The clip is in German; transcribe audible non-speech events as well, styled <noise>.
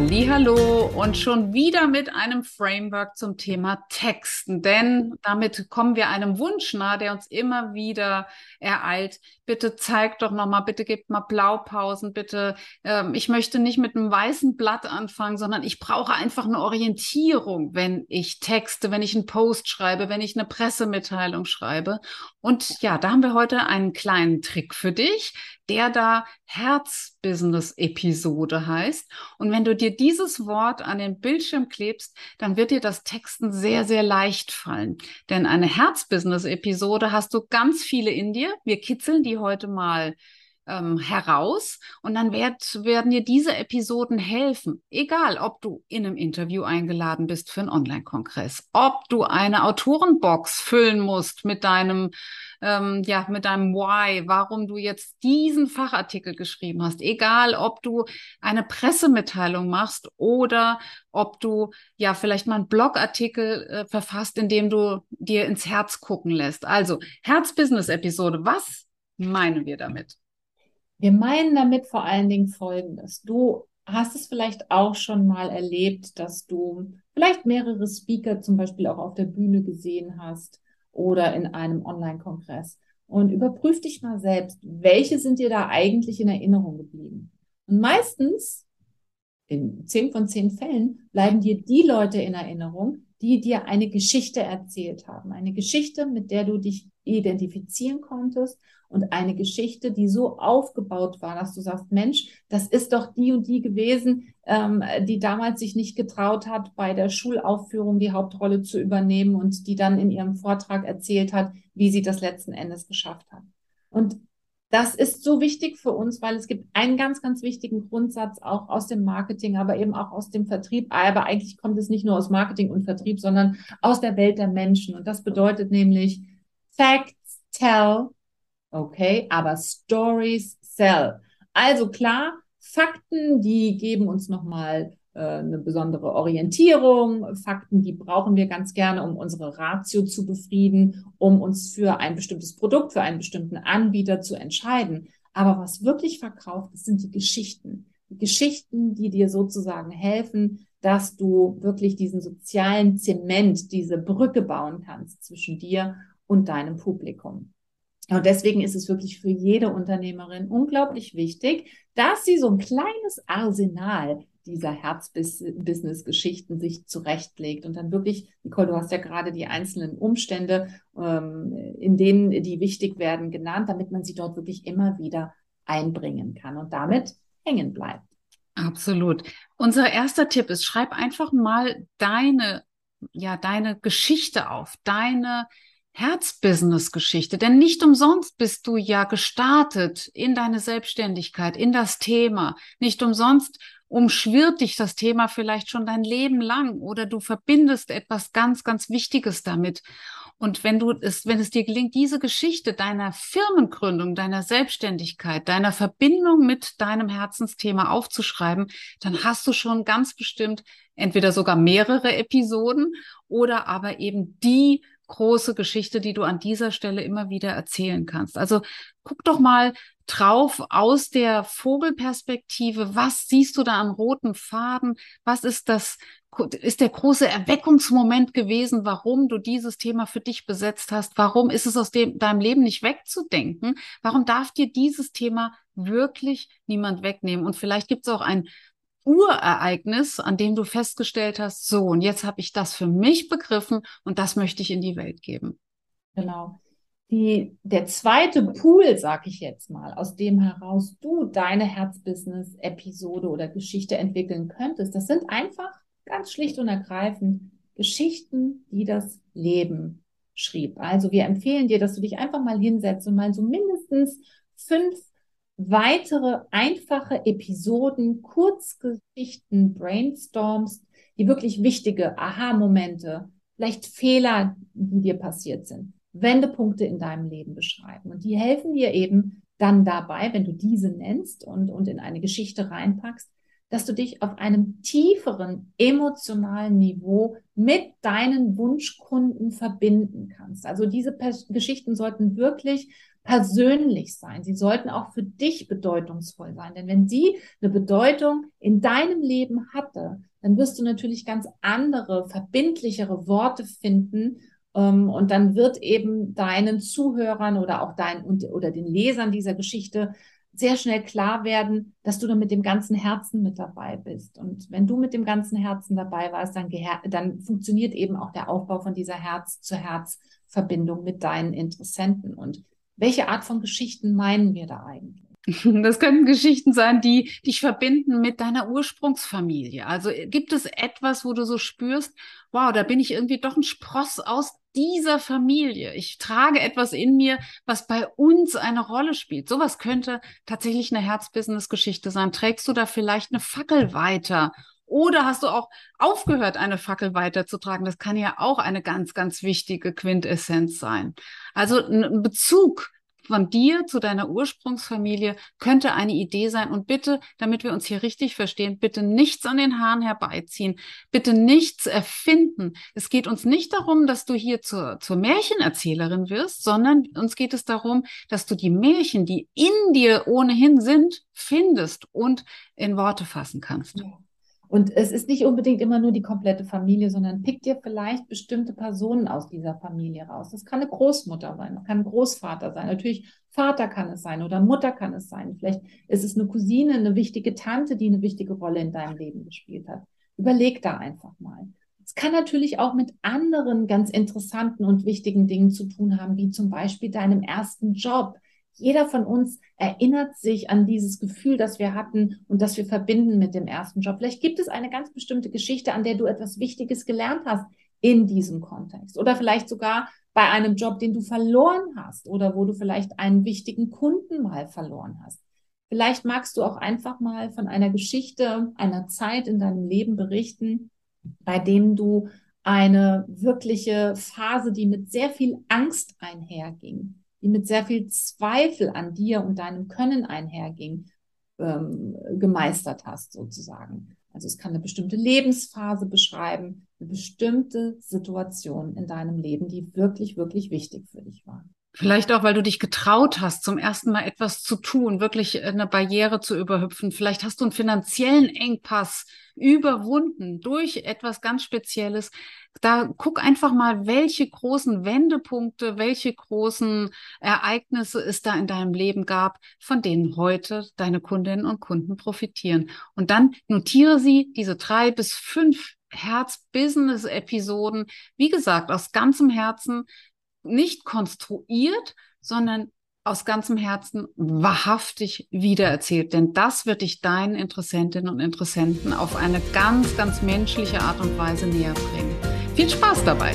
Hallo und schon wieder mit einem Framework zum Thema Texten, denn damit kommen wir einem Wunsch nahe, der uns immer wieder ereilt. Bitte zeigt doch noch mal, bitte gebt mal Blaupausen, bitte. Ähm, ich möchte nicht mit einem weißen Blatt anfangen, sondern ich brauche einfach eine Orientierung, wenn ich texte, wenn ich einen Post schreibe, wenn ich eine Pressemitteilung schreibe. Und ja, da haben wir heute einen kleinen Trick für dich der da Herz-Business-Episode heißt. Und wenn du dir dieses Wort an den Bildschirm klebst, dann wird dir das Texten sehr, sehr leicht fallen. Denn eine Herz-Business-Episode hast du ganz viele in dir. Wir kitzeln die heute mal ähm, heraus und dann werd, werden dir diese Episoden helfen. Egal, ob du in einem Interview eingeladen bist für einen Online-Kongress, ob du eine Autorenbox füllen musst mit deinem, ähm, ja, mit deinem Why, warum du jetzt diesen Fachartikel geschrieben hast. Egal, ob du eine Pressemitteilung machst oder ob du ja vielleicht mal einen Blogartikel äh, verfasst, in dem du dir ins Herz gucken lässt. Also Herz-Business-Episode, was meinen wir damit? Wir meinen damit vor allen Dingen Folgendes. Du hast es vielleicht auch schon mal erlebt, dass du vielleicht mehrere Speaker zum Beispiel auch auf der Bühne gesehen hast oder in einem Online-Kongress. Und überprüf dich mal selbst, welche sind dir da eigentlich in Erinnerung geblieben? Und meistens, in zehn von zehn Fällen, bleiben dir die Leute in Erinnerung, die dir eine Geschichte erzählt haben. Eine Geschichte, mit der du dich identifizieren konntest und eine Geschichte, die so aufgebaut war, dass du sagst, Mensch, das ist doch die und die gewesen, ähm, die damals sich nicht getraut hat, bei der Schulaufführung die Hauptrolle zu übernehmen und die dann in ihrem Vortrag erzählt hat, wie sie das letzten Endes geschafft hat. Und das ist so wichtig für uns, weil es gibt einen ganz, ganz wichtigen Grundsatz auch aus dem Marketing, aber eben auch aus dem Vertrieb. Aber eigentlich kommt es nicht nur aus Marketing und Vertrieb, sondern aus der Welt der Menschen. Und das bedeutet nämlich Facts tell, okay, aber Stories sell. Also klar, Fakten, die geben uns nochmal äh, eine besondere Orientierung. Fakten, die brauchen wir ganz gerne, um unsere Ratio zu befrieden, um uns für ein bestimmtes Produkt, für einen bestimmten Anbieter zu entscheiden. Aber was wirklich verkauft, das sind die Geschichten. Die Geschichten, die dir sozusagen helfen, dass du wirklich diesen sozialen Zement, diese Brücke bauen kannst zwischen dir und deinem Publikum. Und deswegen ist es wirklich für jede Unternehmerin unglaublich wichtig, dass sie so ein kleines Arsenal dieser Herzbusiness-Geschichten sich zurechtlegt und dann wirklich, Nicole, du hast ja gerade die einzelnen Umstände, ähm, in denen die wichtig werden, genannt, damit man sie dort wirklich immer wieder einbringen kann und damit hängen bleibt. Absolut. Unser erster Tipp ist, schreib einfach mal deine, ja, deine Geschichte auf, deine Herzbusiness-Geschichte. Denn nicht umsonst bist du ja gestartet in deine Selbstständigkeit, in das Thema. Nicht umsonst umschwirrt dich das Thema vielleicht schon dein Leben lang oder du verbindest etwas ganz, ganz Wichtiges damit. Und wenn du es, wenn es dir gelingt, diese Geschichte deiner Firmengründung, deiner Selbstständigkeit, deiner Verbindung mit deinem Herzensthema aufzuschreiben, dann hast du schon ganz bestimmt entweder sogar mehrere Episoden oder aber eben die große Geschichte, die du an dieser Stelle immer wieder erzählen kannst. Also guck doch mal drauf aus der Vogelperspektive. Was siehst du da am roten Faden? Was ist das, ist der große Erweckungsmoment gewesen, warum du dieses Thema für dich besetzt hast? Warum ist es aus dem, deinem Leben nicht wegzudenken? Warum darf dir dieses Thema wirklich niemand wegnehmen? Und vielleicht gibt es auch ein Urereignis, an dem du festgestellt hast, so, und jetzt habe ich das für mich begriffen und das möchte ich in die Welt geben. Genau. Die, der zweite Pool, sag ich jetzt mal, aus dem heraus du deine Herzbusiness-Episode oder Geschichte entwickeln könntest, das sind einfach ganz schlicht und ergreifend Geschichten, die das Leben schrieb. Also wir empfehlen dir, dass du dich einfach mal hinsetzt und mal so mindestens fünf weitere einfache Episoden, Kurzgeschichten, Brainstorms, die wirklich wichtige Aha-Momente, vielleicht Fehler, die dir passiert sind, Wendepunkte in deinem Leben beschreiben. Und die helfen dir eben, dann dabei, wenn du diese nennst und, und in eine Geschichte reinpackst, dass du dich auf einem tieferen emotionalen Niveau mit deinen Wunschkunden verbinden kannst. Also diese Geschichten sollten wirklich persönlich sein. Sie sollten auch für dich bedeutungsvoll sein. Denn wenn sie eine Bedeutung in deinem Leben hatte, dann wirst du natürlich ganz andere, verbindlichere Worte finden. Ähm, und dann wird eben deinen Zuhörern oder auch deinen oder den Lesern dieser Geschichte sehr schnell klar werden, dass du da mit dem ganzen Herzen mit dabei bist. Und wenn du mit dem ganzen Herzen dabei warst, dann, dann funktioniert eben auch der Aufbau von dieser Herz-zu-Herz-Verbindung mit deinen Interessenten. Und welche Art von Geschichten meinen wir da eigentlich? <laughs> Das könnten Geschichten sein, die dich verbinden mit deiner Ursprungsfamilie. Also gibt es etwas, wo du so spürst, wow, da bin ich irgendwie doch ein Spross aus dieser Familie. Ich trage etwas in mir, was bei uns eine Rolle spielt. Sowas könnte tatsächlich eine Herzbusiness-Geschichte sein. Trägst du da vielleicht eine Fackel weiter? Oder hast du auch aufgehört, eine Fackel weiterzutragen? Das kann ja auch eine ganz, ganz wichtige Quintessenz sein. Also ein Bezug von dir zu deiner Ursprungsfamilie könnte eine Idee sein. Und bitte, damit wir uns hier richtig verstehen, bitte nichts an den Haaren herbeiziehen, bitte nichts erfinden. Es geht uns nicht darum, dass du hier zur, zur Märchenerzählerin wirst, sondern uns geht es darum, dass du die Märchen, die in dir ohnehin sind, findest und in Worte fassen kannst. Ja. Und es ist nicht unbedingt immer nur die komplette Familie, sondern pick dir vielleicht bestimmte Personen aus dieser Familie raus. Das kann eine Großmutter sein, das kann ein Großvater sein. Natürlich Vater kann es sein oder Mutter kann es sein. Vielleicht ist es eine Cousine, eine wichtige Tante, die eine wichtige Rolle in deinem Leben gespielt hat. Überleg da einfach mal. Es kann natürlich auch mit anderen ganz interessanten und wichtigen Dingen zu tun haben, wie zum Beispiel deinem ersten Job, jeder von uns erinnert sich an dieses Gefühl, das wir hatten und das wir verbinden mit dem ersten Job. Vielleicht gibt es eine ganz bestimmte Geschichte, an der du etwas Wichtiges gelernt hast in diesem Kontext. Oder vielleicht sogar bei einem Job, den du verloren hast oder wo du vielleicht einen wichtigen Kunden mal verloren hast. Vielleicht magst du auch einfach mal von einer Geschichte, einer Zeit in deinem Leben berichten, bei dem du eine wirkliche Phase, die mit sehr viel Angst einherging, die mit sehr viel Zweifel an dir und deinem Können einherging, ähm, gemeistert hast sozusagen. Also es kann eine bestimmte Lebensphase beschreiben, eine bestimmte Situation in deinem Leben, die wirklich, wirklich wichtig für dich war. Vielleicht auch, weil du dich getraut hast, zum ersten Mal etwas zu tun, wirklich eine Barriere zu überhüpfen. Vielleicht hast du einen finanziellen Engpass überwunden durch etwas ganz Spezielles. Da guck einfach mal, welche großen Wendepunkte, welche großen Ereignisse es da in deinem Leben gab, von denen heute deine Kundinnen und Kunden profitieren. Und dann notiere sie, diese drei bis fünf Herz-Business-Episoden, wie gesagt, aus ganzem Herzen, nicht konstruiert, sondern aus ganzem Herzen wahrhaftig wiedererzählt. Denn das wird dich deinen Interessentinnen und Interessenten auf eine ganz, ganz menschliche Art und Weise näher bringen. Viel Spaß dabei!